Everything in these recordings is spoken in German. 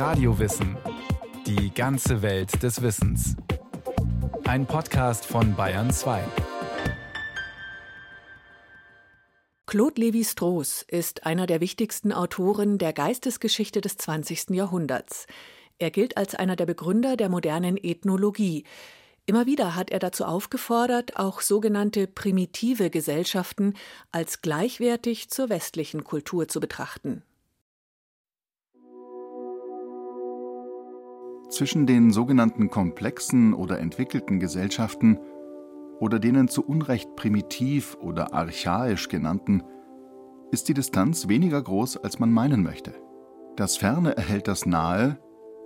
Radiowissen. Die ganze Welt des Wissens. Ein Podcast von Bayern 2. Claude Lévi-Strauss ist einer der wichtigsten Autoren der Geistesgeschichte des 20. Jahrhunderts. Er gilt als einer der Begründer der modernen Ethnologie. Immer wieder hat er dazu aufgefordert, auch sogenannte primitive Gesellschaften als gleichwertig zur westlichen Kultur zu betrachten. Zwischen den sogenannten komplexen oder entwickelten Gesellschaften oder denen zu Unrecht primitiv oder archaisch genannten ist die Distanz weniger groß, als man meinen möchte. Das Ferne erhält das Nahe,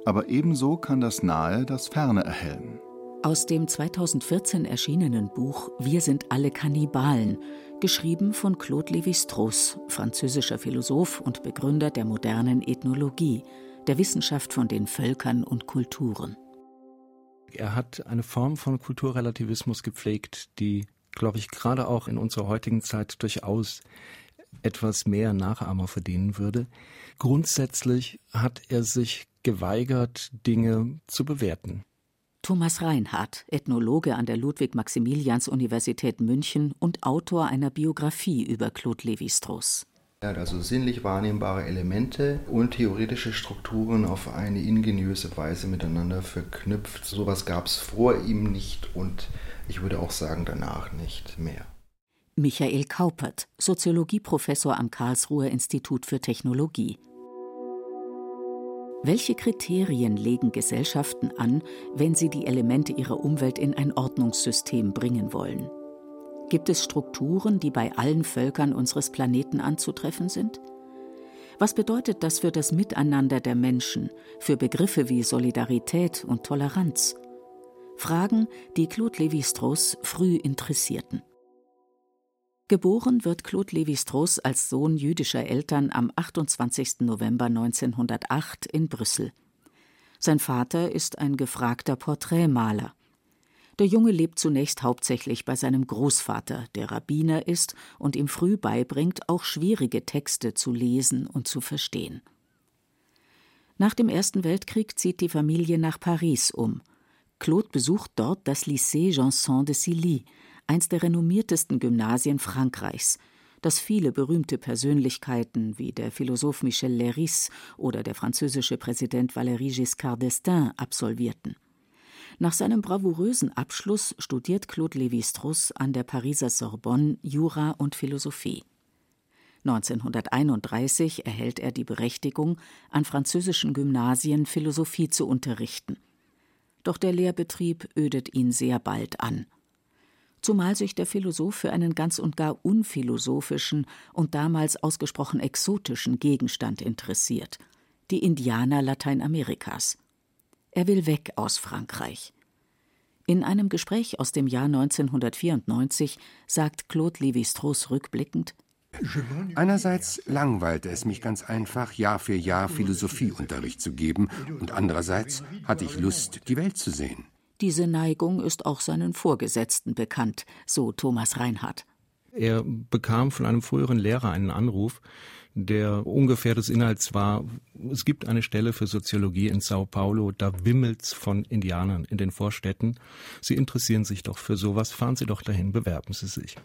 aber ebenso kann das Nahe das Ferne erhellen. Aus dem 2014 erschienenen Buch Wir sind alle Kannibalen, geschrieben von Claude Lévi-Strauss, französischer Philosoph und Begründer der modernen Ethnologie, der Wissenschaft von den Völkern und Kulturen. Er hat eine Form von Kulturrelativismus gepflegt, die, glaube ich, gerade auch in unserer heutigen Zeit durchaus etwas mehr Nachahmer verdienen würde. Grundsätzlich hat er sich geweigert, Dinge zu bewerten. Thomas Reinhardt, Ethnologe an der Ludwig-Maximilians-Universität München und Autor einer Biografie über Claude Lévi-Strauss. Also sinnlich wahrnehmbare Elemente und theoretische Strukturen auf eine ingeniöse Weise miteinander verknüpft. Sowas gab es vor ihm nicht und ich würde auch sagen danach nicht mehr. Michael Kaupert, Soziologieprofessor am Karlsruher Institut für Technologie. Welche Kriterien legen Gesellschaften an, wenn sie die Elemente ihrer Umwelt in ein Ordnungssystem bringen wollen? Gibt es Strukturen, die bei allen Völkern unseres Planeten anzutreffen sind? Was bedeutet das für das Miteinander der Menschen, für Begriffe wie Solidarität und Toleranz? Fragen, die Claude Lévi-Strauss früh interessierten. Geboren wird Claude Lévi-Strauss als Sohn jüdischer Eltern am 28. November 1908 in Brüssel. Sein Vater ist ein gefragter Porträtmaler. Der Junge lebt zunächst hauptsächlich bei seinem Großvater, der Rabbiner ist und ihm früh beibringt, auch schwierige Texte zu lesen und zu verstehen. Nach dem Ersten Weltkrieg zieht die Familie nach Paris um. Claude besucht dort das Lycée Janson de Silly, eins der renommiertesten Gymnasien Frankreichs, das viele berühmte Persönlichkeiten wie der Philosoph Michel Leiris oder der französische Präsident Valéry Giscard d'Estaing absolvierten. Nach seinem bravourösen Abschluss studiert Claude Lévi-Strauss an der Pariser Sorbonne Jura und Philosophie. 1931 erhält er die Berechtigung, an französischen Gymnasien Philosophie zu unterrichten. Doch der Lehrbetrieb ödet ihn sehr bald an zumal sich der Philosoph für einen ganz und gar unphilosophischen und damals ausgesprochen exotischen Gegenstand interessiert die Indianer Lateinamerikas. Er will weg aus Frankreich. In einem Gespräch aus dem Jahr 1994 sagt Claude Lévi-Strauss rückblickend: Einerseits langweilte es mich ganz einfach, Jahr für Jahr Philosophieunterricht zu geben, und andererseits hatte ich Lust, die Welt zu sehen. Diese Neigung ist auch seinen Vorgesetzten bekannt, so Thomas Reinhardt. Er bekam von einem früheren Lehrer einen Anruf, der ungefähr des Inhalts war, es gibt eine Stelle für Soziologie in Sao Paulo, da wimmelt's von Indianern in den Vorstädten. Sie interessieren sich doch für sowas, fahren Sie doch dahin, bewerben Sie sich.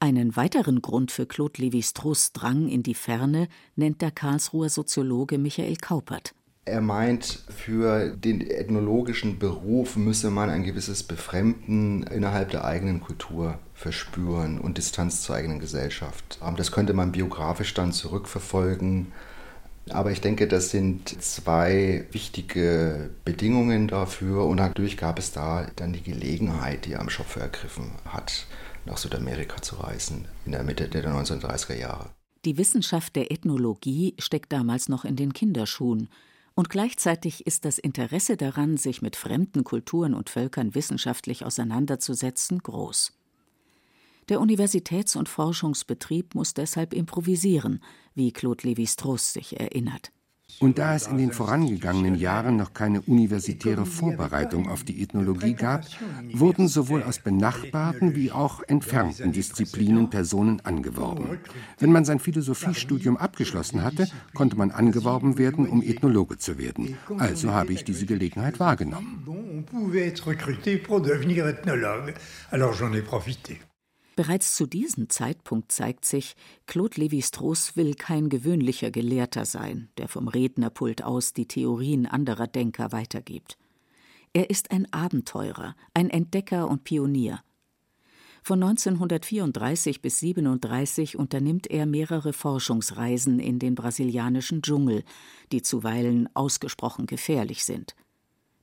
Einen weiteren Grund für Claude Lévi-Strauss Drang in die Ferne nennt der Karlsruher Soziologe Michael Kaupert. Er meint, für den ethnologischen Beruf müsse man ein gewisses Befremden innerhalb der eigenen Kultur verspüren und Distanz zur eigenen Gesellschaft. Das könnte man biografisch dann zurückverfolgen. Aber ich denke, das sind zwei wichtige Bedingungen dafür. Und natürlich gab es da dann die Gelegenheit, die er am Schopfe ergriffen hat, nach Südamerika zu reisen in der Mitte der 1930er Jahre. Die Wissenschaft der Ethnologie steckt damals noch in den Kinderschuhen. Und gleichzeitig ist das Interesse daran, sich mit fremden Kulturen und Völkern wissenschaftlich auseinanderzusetzen, groß. Der Universitäts- und Forschungsbetrieb muss deshalb improvisieren, wie Claude Lévi-Strauss sich erinnert. Und da es in den vorangegangenen Jahren noch keine universitäre Vorbereitung auf die Ethnologie gab, wurden sowohl aus benachbarten wie auch entfernten Disziplinen Personen angeworben. Wenn man sein Philosophiestudium abgeschlossen hatte, konnte man angeworben werden, um Ethnologe zu werden. Also habe ich diese Gelegenheit wahrgenommen. Bereits zu diesem Zeitpunkt zeigt sich, Claude Lévi-Strauss will kein gewöhnlicher Gelehrter sein, der vom Rednerpult aus die Theorien anderer Denker weitergibt. Er ist ein Abenteurer, ein Entdecker und Pionier. Von 1934 bis 1937 unternimmt er mehrere Forschungsreisen in den brasilianischen Dschungel, die zuweilen ausgesprochen gefährlich sind.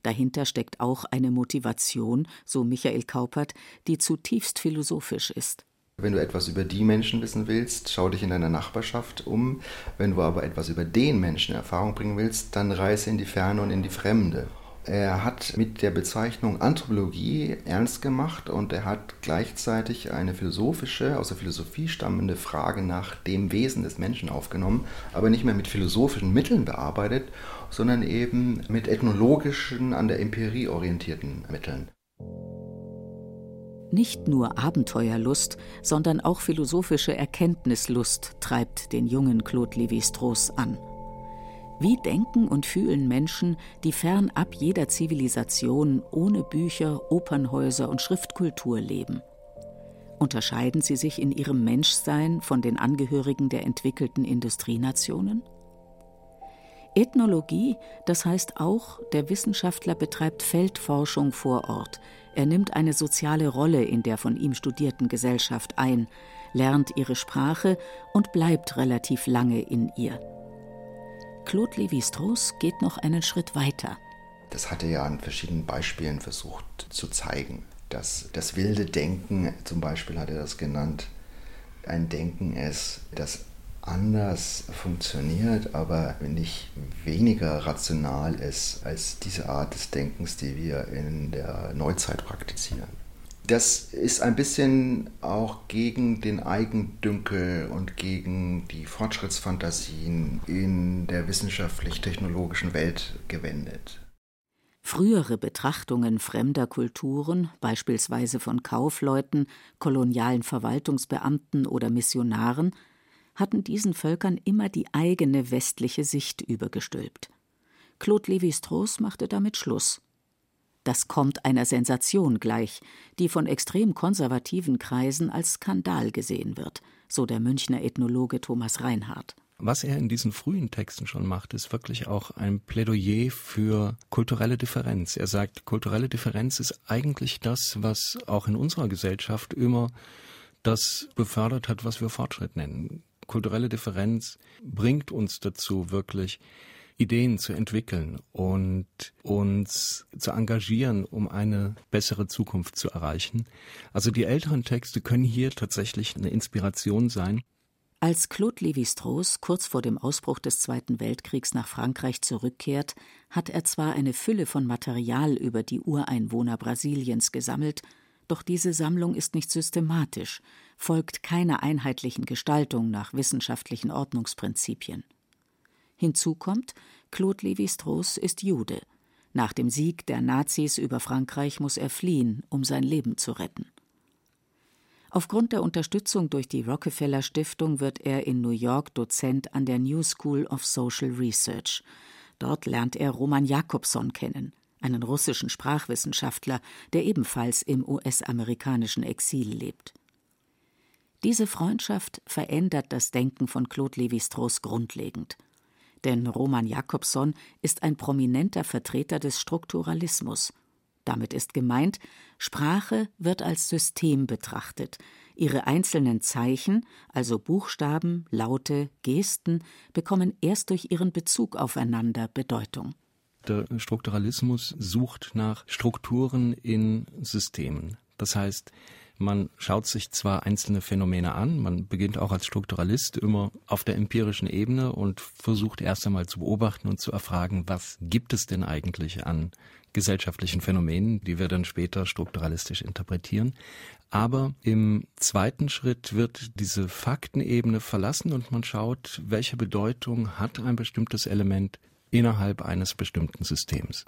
Dahinter steckt auch eine Motivation, so Michael Kaupert, die zutiefst philosophisch ist. Wenn du etwas über die Menschen wissen willst, schau dich in deiner Nachbarschaft um. Wenn du aber etwas über den Menschen Erfahrung bringen willst, dann reise in die Ferne und in die Fremde. Er hat mit der Bezeichnung Anthropologie ernst gemacht und er hat gleichzeitig eine philosophische, aus der Philosophie stammende Frage nach dem Wesen des Menschen aufgenommen, aber nicht mehr mit philosophischen Mitteln bearbeitet, sondern eben mit ethnologischen, an der Empirie orientierten Mitteln. Nicht nur Abenteuerlust, sondern auch philosophische Erkenntnislust treibt den jungen Claude Lévi-Strauss an. Wie denken und fühlen Menschen, die fernab jeder Zivilisation ohne Bücher, Opernhäuser und Schriftkultur leben? Unterscheiden sie sich in ihrem Menschsein von den Angehörigen der entwickelten Industrienationen? Ethnologie, das heißt auch, der Wissenschaftler betreibt Feldforschung vor Ort. Er nimmt eine soziale Rolle in der von ihm studierten Gesellschaft ein, lernt ihre Sprache und bleibt relativ lange in ihr. Claude Lévi-Strauss geht noch einen Schritt weiter. Das hat er ja an verschiedenen Beispielen versucht zu zeigen. Das, das wilde Denken, zum Beispiel hat er das genannt, ein Denken ist, das anders funktioniert, aber nicht weniger rational ist als diese Art des Denkens, die wir in der Neuzeit praktizieren. Das ist ein bisschen auch gegen den Eigendünkel und gegen die Fortschrittsfantasien in der wissenschaftlich-technologischen Welt gewendet. Frühere Betrachtungen fremder Kulturen, beispielsweise von Kaufleuten, kolonialen Verwaltungsbeamten oder Missionaren, hatten diesen Völkern immer die eigene westliche Sicht übergestülpt. Claude Lévi-Strauss machte damit Schluss. Das kommt einer Sensation gleich, die von extrem konservativen Kreisen als Skandal gesehen wird, so der Münchner Ethnologe Thomas Reinhardt. Was er in diesen frühen Texten schon macht, ist wirklich auch ein Plädoyer für kulturelle Differenz. Er sagt, kulturelle Differenz ist eigentlich das, was auch in unserer Gesellschaft immer das befördert hat, was wir Fortschritt nennen kulturelle Differenz bringt uns dazu, wirklich Ideen zu entwickeln und uns zu engagieren, um eine bessere Zukunft zu erreichen. Also die älteren Texte können hier tatsächlich eine Inspiration sein. Als Claude Lévi-Strauss kurz vor dem Ausbruch des Zweiten Weltkriegs nach Frankreich zurückkehrt, hat er zwar eine Fülle von Material über die Ureinwohner Brasiliens gesammelt, doch diese Sammlung ist nicht systematisch, folgt keiner einheitlichen Gestaltung nach wissenschaftlichen Ordnungsprinzipien. Hinzu kommt, Claude Lévi-Strauss ist Jude. Nach dem Sieg der Nazis über Frankreich muss er fliehen, um sein Leben zu retten. Aufgrund der Unterstützung durch die Rockefeller Stiftung wird er in New York Dozent an der New School of Social Research. Dort lernt er Roman Jakobson kennen, einen russischen Sprachwissenschaftler, der ebenfalls im US-amerikanischen Exil lebt. Diese Freundschaft verändert das Denken von Claude Lévi-Strauss grundlegend. Denn Roman Jakobson ist ein prominenter Vertreter des Strukturalismus. Damit ist gemeint, Sprache wird als System betrachtet. Ihre einzelnen Zeichen, also Buchstaben, Laute, Gesten, bekommen erst durch ihren Bezug aufeinander Bedeutung. Der Strukturalismus sucht nach Strukturen in Systemen. Das heißt, man schaut sich zwar einzelne Phänomene an, man beginnt auch als Strukturalist immer auf der empirischen Ebene und versucht erst einmal zu beobachten und zu erfragen, was gibt es denn eigentlich an gesellschaftlichen Phänomenen, die wir dann später strukturalistisch interpretieren. Aber im zweiten Schritt wird diese Faktenebene verlassen und man schaut, welche Bedeutung hat ein bestimmtes Element innerhalb eines bestimmten Systems.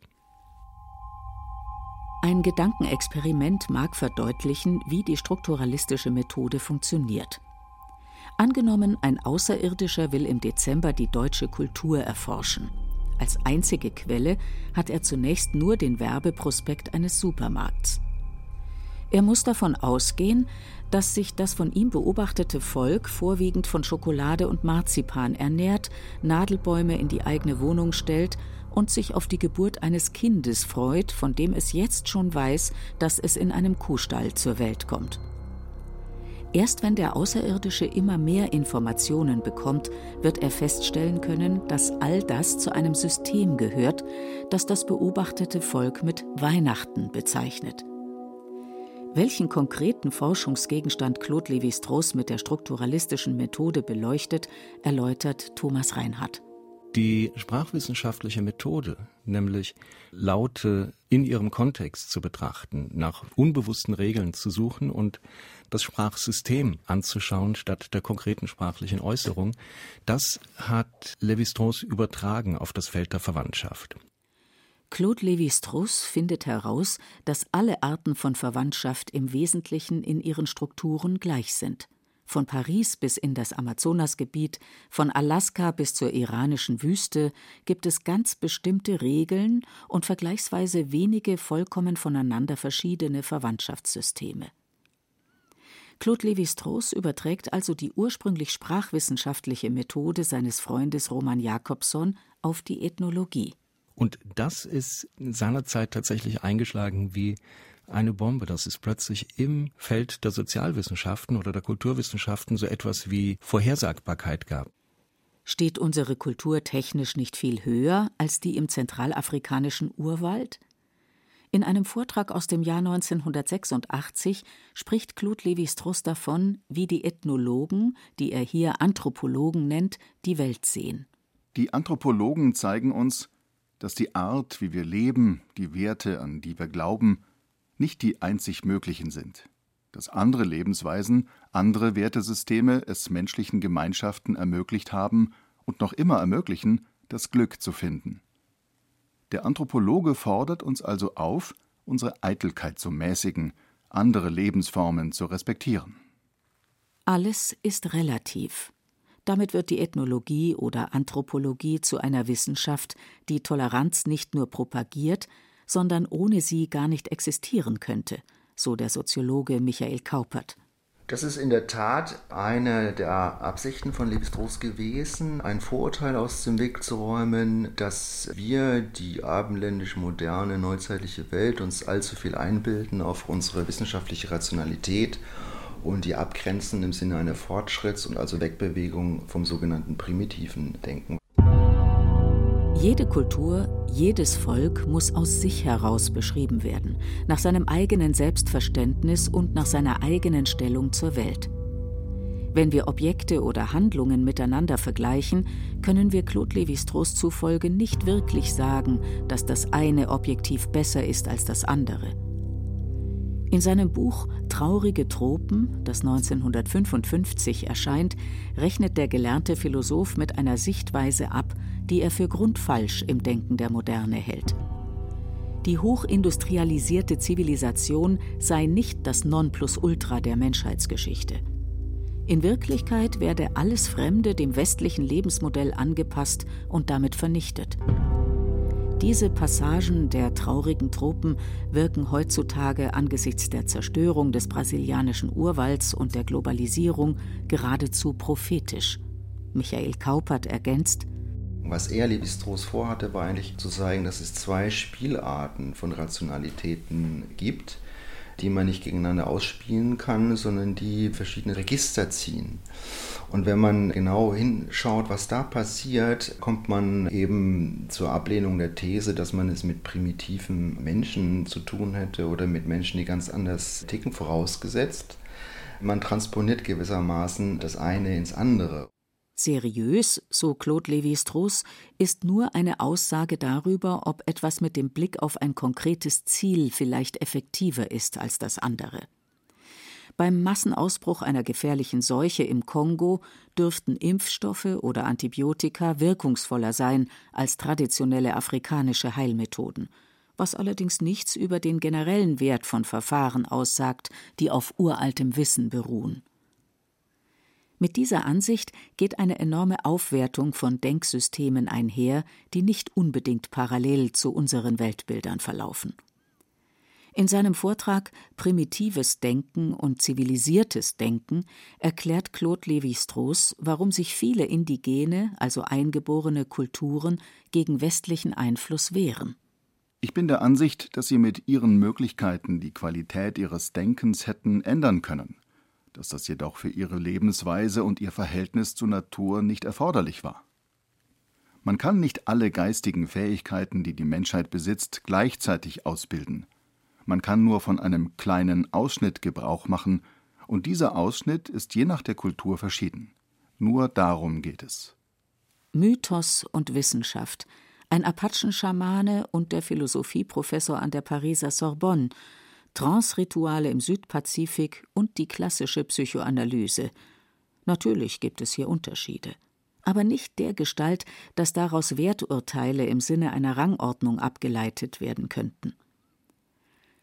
Ein Gedankenexperiment mag verdeutlichen, wie die strukturalistische Methode funktioniert. Angenommen, ein Außerirdischer will im Dezember die deutsche Kultur erforschen. Als einzige Quelle hat er zunächst nur den Werbeprospekt eines Supermarkts. Er muss davon ausgehen, dass sich das von ihm beobachtete Volk vorwiegend von Schokolade und Marzipan ernährt, Nadelbäume in die eigene Wohnung stellt und sich auf die Geburt eines Kindes freut, von dem es jetzt schon weiß, dass es in einem Kuhstall zur Welt kommt. Erst wenn der Außerirdische immer mehr Informationen bekommt, wird er feststellen können, dass all das zu einem System gehört, das das beobachtete Volk mit Weihnachten bezeichnet. Welchen konkreten Forschungsgegenstand Claude Lévi-Strauss mit der strukturalistischen Methode beleuchtet, erläutert Thomas Reinhardt. Die sprachwissenschaftliche Methode, nämlich Laute in ihrem Kontext zu betrachten, nach unbewussten Regeln zu suchen und das Sprachsystem anzuschauen statt der konkreten sprachlichen Äußerung, das hat Lévi-Strauss übertragen auf das Feld der Verwandtschaft. Claude Lévi-Strauss findet heraus, dass alle Arten von Verwandtschaft im Wesentlichen in ihren Strukturen gleich sind. Von Paris bis in das Amazonasgebiet, von Alaska bis zur iranischen Wüste gibt es ganz bestimmte Regeln und vergleichsweise wenige vollkommen voneinander verschiedene Verwandtschaftssysteme. Claude Lévi-Strauss überträgt also die ursprünglich sprachwissenschaftliche Methode seines Freundes Roman Jakobson auf die Ethnologie. Und das ist seinerzeit tatsächlich eingeschlagen wie eine Bombe, dass es plötzlich im Feld der Sozialwissenschaften oder der Kulturwissenschaften so etwas wie Vorhersagbarkeit gab. Steht unsere Kultur technisch nicht viel höher als die im zentralafrikanischen Urwald? In einem Vortrag aus dem Jahr 1986 spricht Claude Lévi-Strauss davon, wie die Ethnologen, die er hier Anthropologen nennt, die Welt sehen. Die Anthropologen zeigen uns, dass die Art, wie wir leben, die Werte, an die wir glauben, nicht die einzig möglichen sind, dass andere Lebensweisen, andere Wertesysteme es menschlichen Gemeinschaften ermöglicht haben und noch immer ermöglichen, das Glück zu finden. Der Anthropologe fordert uns also auf, unsere Eitelkeit zu mäßigen, andere Lebensformen zu respektieren. Alles ist relativ. Damit wird die Ethnologie oder Anthropologie zu einer Wissenschaft, die Toleranz nicht nur propagiert, sondern ohne sie gar nicht existieren könnte, so der Soziologe Michael Kaupert. Das ist in der Tat eine der Absichten von Lebstrauss gewesen, ein Vorurteil aus dem Weg zu räumen, dass wir, die abendländisch moderne, neuzeitliche Welt, uns allzu viel einbilden auf unsere wissenschaftliche Rationalität und die abgrenzen im Sinne einer Fortschritts- und also Wegbewegung vom sogenannten primitiven Denken. Jede Kultur, jedes Volk muss aus sich heraus beschrieben werden, nach seinem eigenen Selbstverständnis und nach seiner eigenen Stellung zur Welt. Wenn wir Objekte oder Handlungen miteinander vergleichen, können wir Claude Lévi-Strauss zufolge nicht wirklich sagen, dass das eine objektiv besser ist als das andere. In seinem Buch Traurige Tropen, das 1955 erscheint, rechnet der gelernte Philosoph mit einer Sichtweise ab, die er für grundfalsch im Denken der Moderne hält. Die hochindustrialisierte Zivilisation sei nicht das Nonplusultra der Menschheitsgeschichte. In Wirklichkeit werde alles Fremde dem westlichen Lebensmodell angepasst und damit vernichtet. Diese Passagen der traurigen Tropen wirken heutzutage angesichts der Zerstörung des brasilianischen Urwalds und der Globalisierung geradezu prophetisch. Michael Kaupert ergänzt, was er Levi-Strauss vorhatte, war eigentlich zu zeigen, dass es zwei Spielarten von Rationalitäten gibt die man nicht gegeneinander ausspielen kann, sondern die verschiedene Register ziehen. Und wenn man genau hinschaut, was da passiert, kommt man eben zur Ablehnung der These, dass man es mit primitiven Menschen zu tun hätte oder mit Menschen, die ganz anders ticken, vorausgesetzt. Man transponiert gewissermaßen das eine ins andere. Seriös, so Claude Lévi-Strauss, ist nur eine Aussage darüber, ob etwas mit dem Blick auf ein konkretes Ziel vielleicht effektiver ist als das andere. Beim Massenausbruch einer gefährlichen Seuche im Kongo dürften Impfstoffe oder Antibiotika wirkungsvoller sein als traditionelle afrikanische Heilmethoden, was allerdings nichts über den generellen Wert von Verfahren aussagt, die auf uraltem Wissen beruhen. Mit dieser Ansicht geht eine enorme Aufwertung von Denksystemen einher, die nicht unbedingt parallel zu unseren Weltbildern verlaufen. In seinem Vortrag Primitives Denken und zivilisiertes Denken erklärt Claude Lévi-Strauss, warum sich viele indigene, also eingeborene Kulturen gegen westlichen Einfluss wehren. Ich bin der Ansicht, dass sie mit ihren Möglichkeiten die Qualität ihres Denkens hätten ändern können, dass das jedoch für ihre Lebensweise und ihr Verhältnis zur Natur nicht erforderlich war. Man kann nicht alle geistigen Fähigkeiten, die die Menschheit besitzt, gleichzeitig ausbilden – man kann nur von einem kleinen Ausschnitt Gebrauch machen, und dieser Ausschnitt ist je nach der Kultur verschieden. Nur darum geht es. Mythos und Wissenschaft, ein Apachenschamane und der Philosophieprofessor an der Pariser Sorbonne, Trance-Rituale im Südpazifik und die klassische Psychoanalyse. Natürlich gibt es hier Unterschiede, aber nicht der Gestalt, dass daraus Werturteile im Sinne einer Rangordnung abgeleitet werden könnten.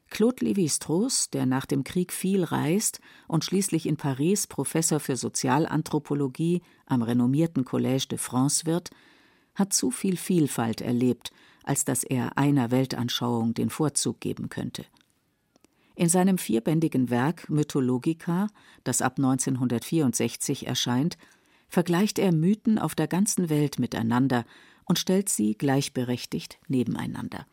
Claude Lévi-Strauss, der nach dem Krieg viel reist und schließlich in Paris Professor für Sozialanthropologie am renommierten Collège de France wird, hat zu viel Vielfalt erlebt, als dass er einer Weltanschauung den Vorzug geben könnte. In seinem vierbändigen Werk Mythologica, das ab 1964 erscheint, vergleicht er Mythen auf der ganzen Welt miteinander und stellt sie gleichberechtigt nebeneinander.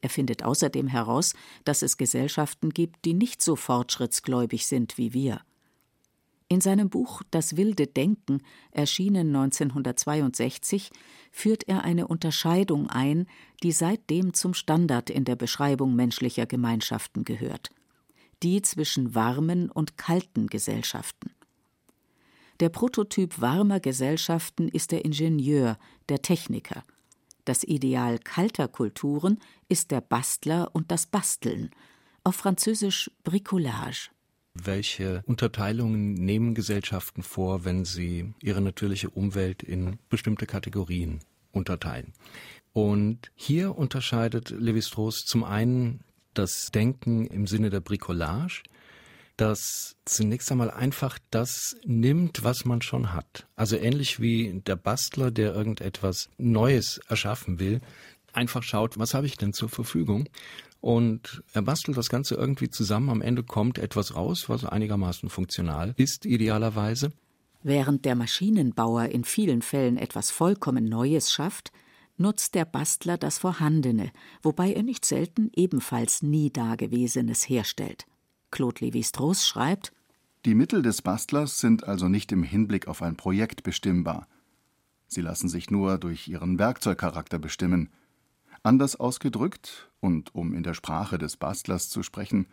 Er findet außerdem heraus, dass es Gesellschaften gibt, die nicht so fortschrittsgläubig sind wie wir. In seinem Buch Das wilde Denken, erschienen 1962, führt er eine Unterscheidung ein, die seitdem zum Standard in der Beschreibung menschlicher Gemeinschaften gehört die zwischen warmen und kalten Gesellschaften. Der Prototyp warmer Gesellschaften ist der Ingenieur, der Techniker, das Ideal kalter Kulturen ist der Bastler und das Basteln, auf Französisch Bricolage. Welche Unterteilungen nehmen Gesellschaften vor, wenn sie ihre natürliche Umwelt in bestimmte Kategorien unterteilen? Und hier unterscheidet Lévi-Strauss zum einen das Denken im Sinne der Bricolage, das zunächst einmal einfach das nimmt, was man schon hat. Also ähnlich wie der Bastler, der irgendetwas Neues erschaffen will, einfach schaut, was habe ich denn zur Verfügung? Und er bastelt das Ganze irgendwie zusammen. Am Ende kommt etwas raus, was einigermaßen funktional ist, idealerweise. Während der Maschinenbauer in vielen Fällen etwas vollkommen Neues schafft, nutzt der Bastler das Vorhandene, wobei er nicht selten ebenfalls nie Dagewesenes herstellt. Claude Lévi-Strauss schreibt: Die Mittel des Bastlers sind also nicht im Hinblick auf ein Projekt bestimmbar. Sie lassen sich nur durch ihren Werkzeugcharakter bestimmen. Anders ausgedrückt, und um in der Sprache des Bastlers zu sprechen,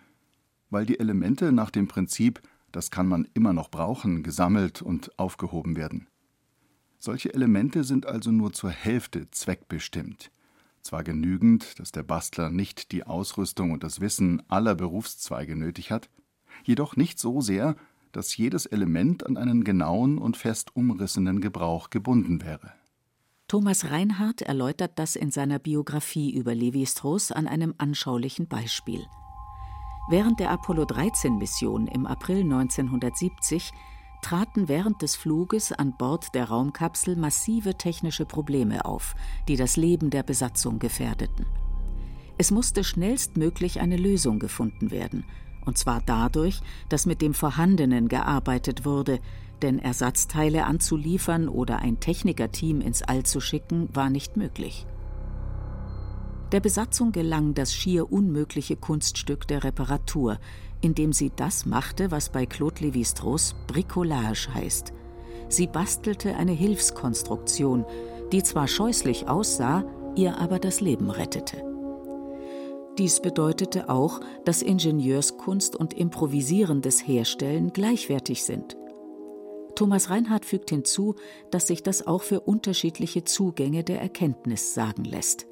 weil die Elemente nach dem Prinzip, das kann man immer noch brauchen, gesammelt und aufgehoben werden. Solche Elemente sind also nur zur Hälfte zweckbestimmt. Zwar genügend, dass der Bastler nicht die Ausrüstung und das Wissen aller Berufszweige nötig hat, jedoch nicht so sehr, dass jedes Element an einen genauen und fest umrissenen Gebrauch gebunden wäre. Thomas Reinhardt erläutert das in seiner Biografie über Levi-Strauss an einem anschaulichen Beispiel. Während der Apollo-13-Mission im April 1970 traten während des Fluges an Bord der Raumkapsel massive technische Probleme auf, die das Leben der Besatzung gefährdeten. Es musste schnellstmöglich eine Lösung gefunden werden, und zwar dadurch, dass mit dem Vorhandenen gearbeitet wurde, denn Ersatzteile anzuliefern oder ein Technikerteam ins All zu schicken, war nicht möglich. Der Besatzung gelang das schier unmögliche Kunststück der Reparatur, indem sie das machte, was bei Claude Lévi-Strauss Bricolage heißt. Sie bastelte eine Hilfskonstruktion, die zwar scheußlich aussah, ihr aber das Leben rettete. Dies bedeutete auch, dass Ingenieurskunst und improvisierendes Herstellen gleichwertig sind. Thomas Reinhardt fügt hinzu, dass sich das auch für unterschiedliche Zugänge der Erkenntnis sagen lässt.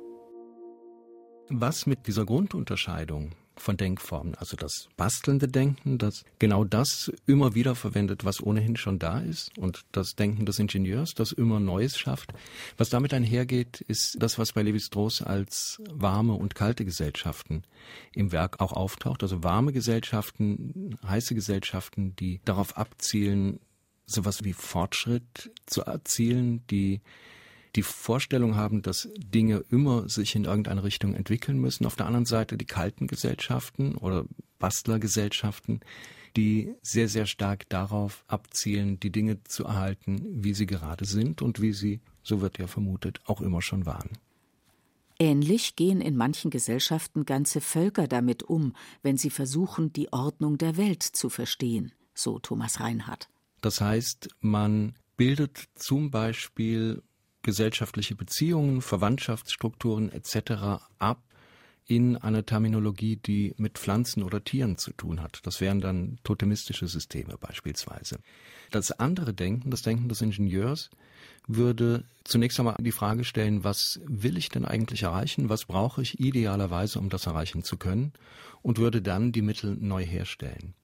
Was mit dieser Grundunterscheidung von Denkformen. Also das bastelnde Denken, das genau das immer wieder verwendet, was ohnehin schon da ist und das Denken des Ingenieurs, das immer Neues schafft. Was damit einhergeht, ist das, was bei Levi-Strauss als warme und kalte Gesellschaften im Werk auch auftaucht. Also warme Gesellschaften, heiße Gesellschaften, die darauf abzielen, sowas wie Fortschritt zu erzielen, die die Vorstellung haben, dass Dinge immer sich in irgendeine Richtung entwickeln müssen. Auf der anderen Seite die kalten Gesellschaften oder Bastlergesellschaften, die sehr, sehr stark darauf abzielen, die Dinge zu erhalten, wie sie gerade sind und wie sie, so wird ja vermutet, auch immer schon waren. Ähnlich gehen in manchen Gesellschaften ganze Völker damit um, wenn sie versuchen, die Ordnung der Welt zu verstehen, so Thomas Reinhardt. Das heißt, man bildet zum Beispiel gesellschaftliche Beziehungen, Verwandtschaftsstrukturen etc. ab in einer Terminologie, die mit Pflanzen oder Tieren zu tun hat. Das wären dann totemistische Systeme beispielsweise. Das andere Denken, das Denken des Ingenieurs, würde zunächst einmal die Frage stellen, was will ich denn eigentlich erreichen, was brauche ich idealerweise, um das erreichen zu können, und würde dann die Mittel neu herstellen.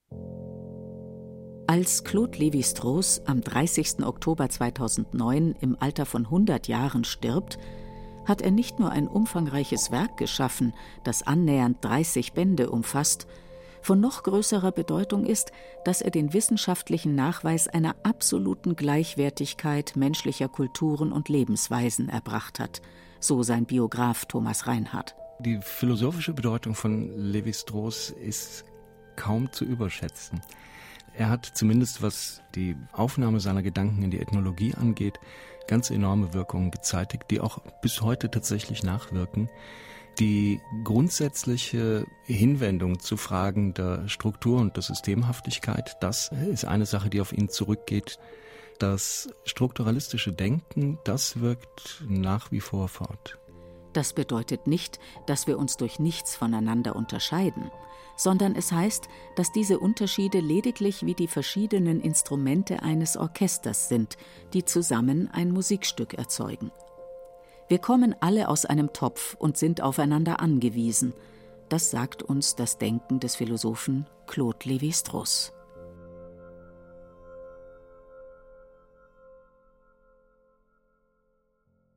Als Claude Lévi-Strauss am 30. Oktober 2009 im Alter von 100 Jahren stirbt, hat er nicht nur ein umfangreiches Werk geschaffen, das annähernd 30 Bände umfasst, von noch größerer Bedeutung ist, dass er den wissenschaftlichen Nachweis einer absoluten Gleichwertigkeit menschlicher Kulturen und Lebensweisen erbracht hat, so sein Biograf Thomas Reinhardt. Die philosophische Bedeutung von Lévi-Strauss ist kaum zu überschätzen. Er hat zumindest, was die Aufnahme seiner Gedanken in die Ethnologie angeht, ganz enorme Wirkungen gezeitigt, die auch bis heute tatsächlich nachwirken. Die grundsätzliche Hinwendung zu Fragen der Struktur und der Systemhaftigkeit, das ist eine Sache, die auf ihn zurückgeht. Das strukturalistische Denken, das wirkt nach wie vor fort. Das bedeutet nicht, dass wir uns durch nichts voneinander unterscheiden sondern es heißt, dass diese Unterschiede lediglich wie die verschiedenen Instrumente eines Orchesters sind, die zusammen ein Musikstück erzeugen. Wir kommen alle aus einem Topf und sind aufeinander angewiesen. Das sagt uns das Denken des Philosophen Claude Lévi-Strauss.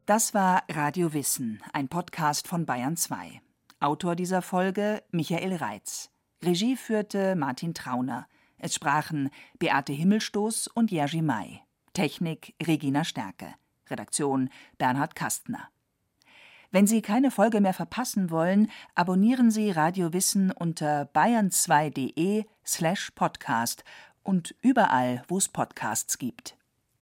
Das war Radio Wissen, ein Podcast von Bayern 2. Autor dieser Folge Michael Reitz. Regie führte Martin Trauner. Es sprachen Beate Himmelstoß und Jerzy May. Technik Regina Stärke. Redaktion Bernhard Kastner. Wenn Sie keine Folge mehr verpassen wollen, abonnieren Sie Radio Wissen unter bayern2.de slash podcast und überall, wo es Podcasts gibt.